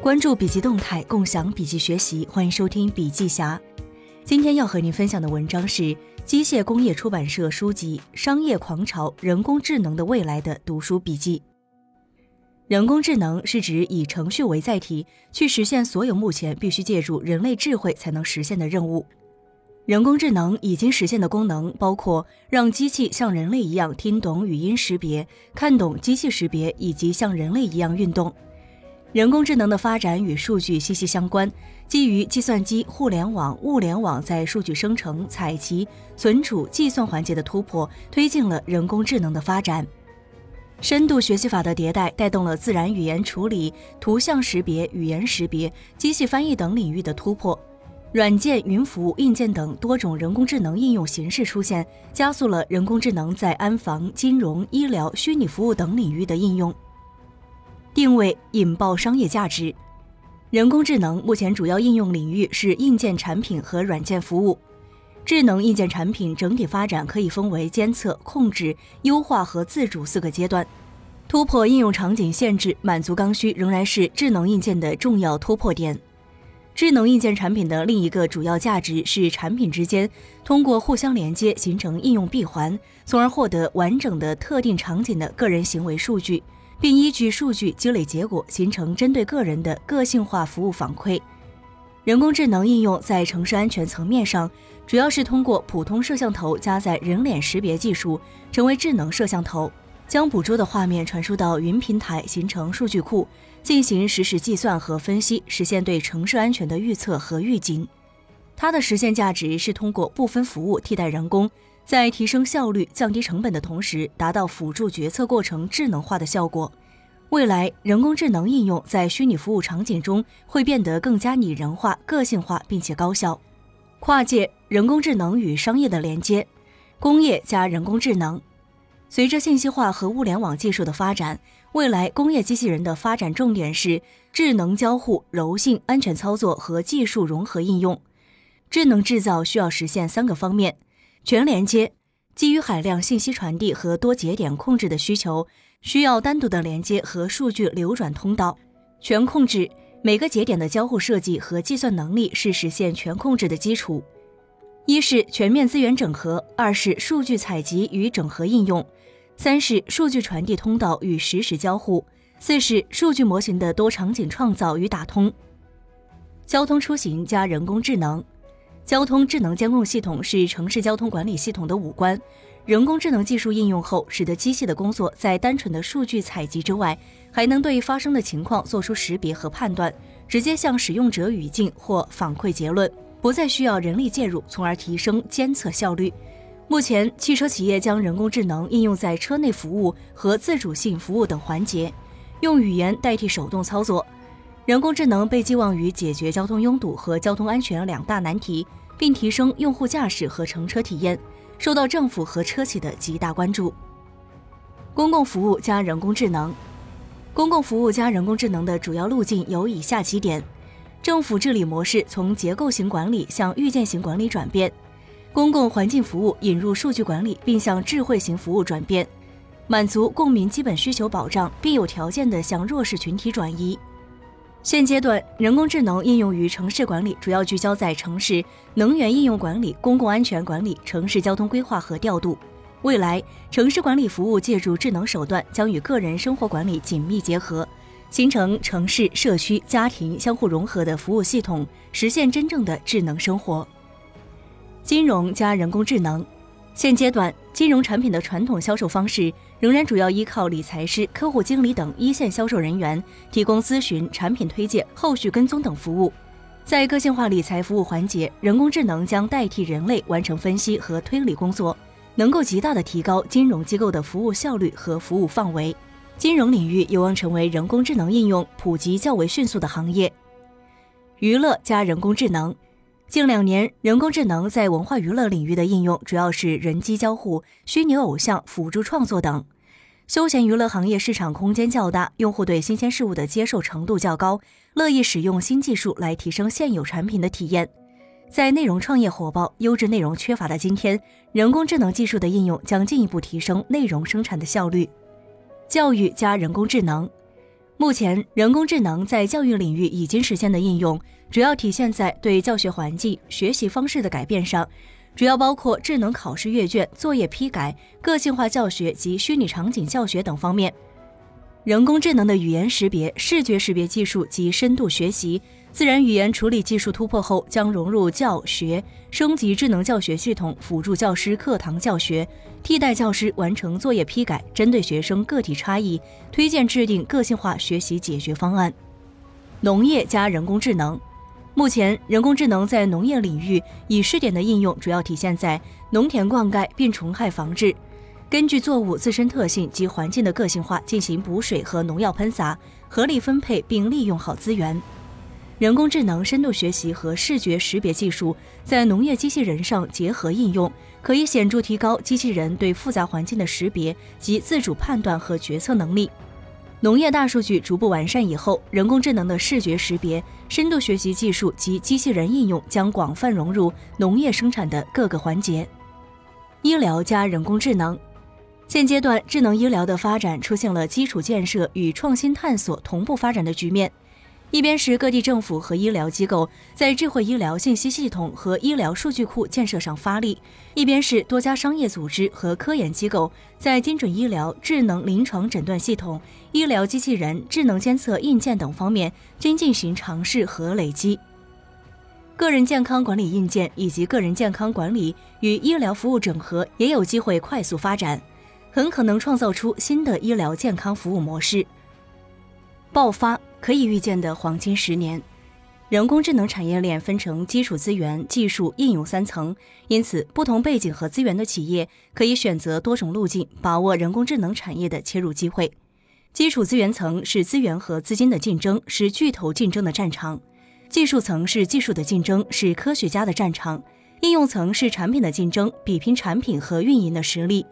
关注笔记动态，共享笔记学习，欢迎收听笔记侠。今天要和您分享的文章是机械工业出版社书籍《商业狂潮：人工智能的未来》的读书笔记。人工智能是指以程序为载体，去实现所有目前必须借助人类智慧才能实现的任务。人工智能已经实现的功能包括让机器像人类一样听懂语音识别、看懂机器识别，以及像人类一样运动。人工智能的发展与数据息息相关，基于计算机、互联网、物联网在数据生成、采集、存储、计算环节的突破，推进了人工智能的发展。深度学习法的迭代，带动了自然语言处理、图像识别、语言识别、机器翻译等领域的突破。软件、云服务、硬件等多种人工智能应用形式出现，加速了人工智能在安防、金融、医疗、虚拟服务等领域的应用。定位引爆商业价值。人工智能目前主要应用领域是硬件产品和软件服务。智能硬件产品整体发展可以分为监测、控制、优化和自主四个阶段。突破应用场景限制，满足刚需，仍然是智能硬件的重要突破点。智能硬件产品的另一个主要价值是产品之间通过互相连接形成应用闭环，从而获得完整的特定场景的个人行为数据，并依据数据积累结果形成针对个人的个性化服务反馈。人工智能应用在城市安全层面上，主要是通过普通摄像头加载人脸识别技术，成为智能摄像头。将捕捉的画面传输到云平台，形成数据库，进行实时计算和分析，实现对城市安全的预测和预警。它的实现价值是通过部分服务替代人工，在提升效率、降低成本的同时，达到辅助决策过程智能化的效果。未来，人工智能应用在虚拟服务场景中会变得更加拟人化、个性化，并且高效。跨界人工智能与商业的连接，工业加人工智能。随着信息化和物联网技术的发展，未来工业机器人的发展重点是智能交互、柔性、安全操作和技术融合应用。智能制造需要实现三个方面：全连接，基于海量信息传递和多节点控制的需求，需要单独的连接和数据流转通道；全控制，每个节点的交互设计和计算能力是实现全控制的基础。一是全面资源整合，二是数据采集与整合应用。三是数据传递通道与实时交互，四是数据模型的多场景创造与打通。交通出行加人工智能，交通智能监控系统是城市交通管理系统的五官。人工智能技术应用后，使得机器的工作在单纯的数据采集之外，还能对发生的情况做出识别和判断，直接向使用者语境或反馈结论，不再需要人力介入，从而提升监测效率。目前，汽车企业将人工智能应用在车内服务和自主性服务等环节，用语言代替手动操作。人工智能被寄望于解决交通拥堵和交通安全两大难题，并提升用户驾驶和乘车体验，受到政府和车企的极大关注。公共服务加人工智能，公共服务加人工智能的主要路径有以下几点：政府治理模式从结构型管理向预见型管理转变。公共环境服务引入数据管理，并向智慧型服务转变，满足公民基本需求保障，并有条件地向弱势群体转移。现阶段，人工智能应用于城市管理，主要聚焦在城市能源应用管理、公共安全管理、城市交通规划和调度。未来，城市管理服务借助智能手段，将与个人生活管理紧密结合，形成城市、社区、家庭相互融合的服务系统，实现真正的智能生活。金融加人工智能，现阶段金融产品的传统销售方式仍然主要依靠理财师、客户经理等一线销售人员提供咨询、产品推荐、后续跟踪等服务。在个性化理财服务环节，人工智能将代替人类完成分析和推理工作，能够极大的提高金融机构的服务效率和服务范围。金融领域有望成为人工智能应用普及较为迅速的行业。娱乐加人工智能。近两年，人工智能在文化娱乐领域的应用主要是人机交互、虚拟偶像、辅助创作等。休闲娱乐行业市场空间较大，用户对新鲜事物的接受程度较高，乐意使用新技术来提升现有产品的体验。在内容创业火爆、优质内容缺乏的今天，人工智能技术的应用将进一步提升内容生产的效率。教育加人工智能。目前，人工智能在教育领域已经实现的应用，主要体现在对教学环境、学习方式的改变上，主要包括智能考试阅卷、作业批改、个性化教学及虚拟场景教学等方面。人工智能的语言识别、视觉识别技术及深度学习、自然语言处理技术突破后，将融入教学，升级智能教学系统，辅助教师课堂教学，替代教师完成作业批改，针对学生个体差异，推荐制定个性化学习解决方案。农业加人工智能，目前人工智能在农业领域以试点的应用，主要体现在农田灌溉、病虫害防治。根据作物自身特性及环境的个性化进行补水和农药喷洒，合理分配并利用好资源。人工智能深度学习和视觉识别技术在农业机器人上结合应用，可以显著提高机器人对复杂环境的识别及自主判断和决策能力。农业大数据逐步完善以后，人工智能的视觉识别、深度学习技术及机器人应用将广泛融入农业生产的各个环节。医疗加人工智能。现阶段，智能医疗的发展出现了基础建设与创新探索同步发展的局面。一边是各地政府和医疗机构在智慧医疗信息系统和医疗数据库建设上发力，一边是多家商业组织和科研机构在精准医疗、智能临床诊断系统、医疗机器人、智能监测硬件等方面均进行尝试和累积。个人健康管理硬件以及个人健康管理与医疗服务整合也有机会快速发展。很可能创造出新的医疗健康服务模式。爆发可以预见的黄金十年，人工智能产业链分成基础资源、技术、应用三层，因此不同背景和资源的企业可以选择多种路径，把握人工智能产业的切入机会。基础资源层是资源和资金的竞争，是巨头竞争的战场；技术层是技术的竞争，是科学家的战场；应用层是产品的竞争，比拼产品和运营的实力。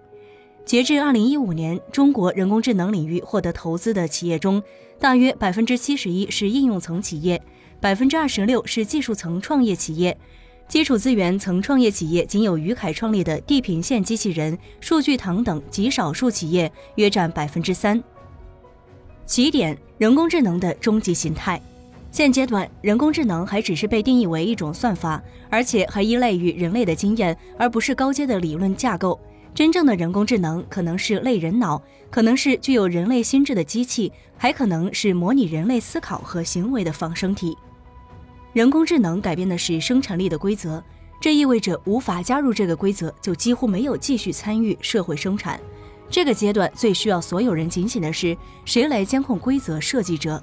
截至二零一五年，中国人工智能领域获得投资的企业中，大约百分之七十一是应用层企业，百分之二十六是技术层创业企业，基础资源层创业企业仅有于凯创立的地平线机器人、数据堂等极少数企业约占百分之三。起点：人工智能的终极形态。现阶段，人工智能还只是被定义为一种算法，而且还依赖于人类的经验，而不是高阶的理论架构。真正的人工智能可能是类人脑，可能是具有人类心智的机器，还可能是模拟人类思考和行为的仿生体。人工智能改变的是生产力的规则，这意味着无法加入这个规则，就几乎没有继续参与社会生产。这个阶段最需要所有人警醒的是，谁来监控规则设计者？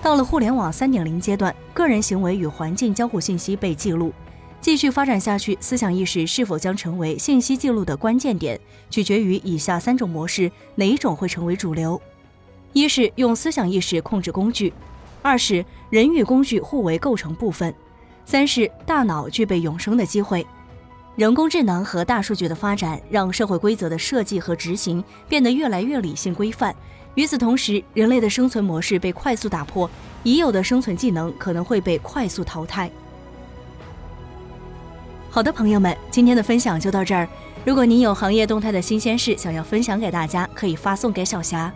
到了互联网三点零阶段，个人行为与环境交互信息被记录。继续发展下去，思想意识是否将成为信息记录的关键点，取决于以下三种模式哪一种会成为主流：一是用思想意识控制工具；二是人与工具互为构成部分；三是大脑具备永生的机会。人工智能和大数据的发展，让社会规则的设计和执行变得越来越理性规范。与此同时，人类的生存模式被快速打破，已有的生存技能可能会被快速淘汰。好的，朋友们，今天的分享就到这儿。如果您有行业动态的新鲜事想要分享给大家，可以发送给小霞。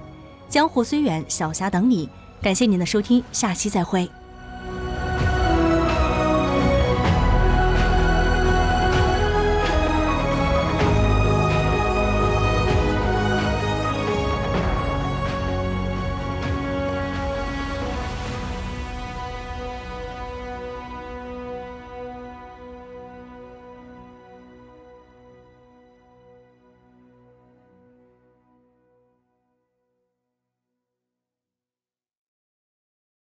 江湖虽远，小霞等你。感谢您的收听，下期再会。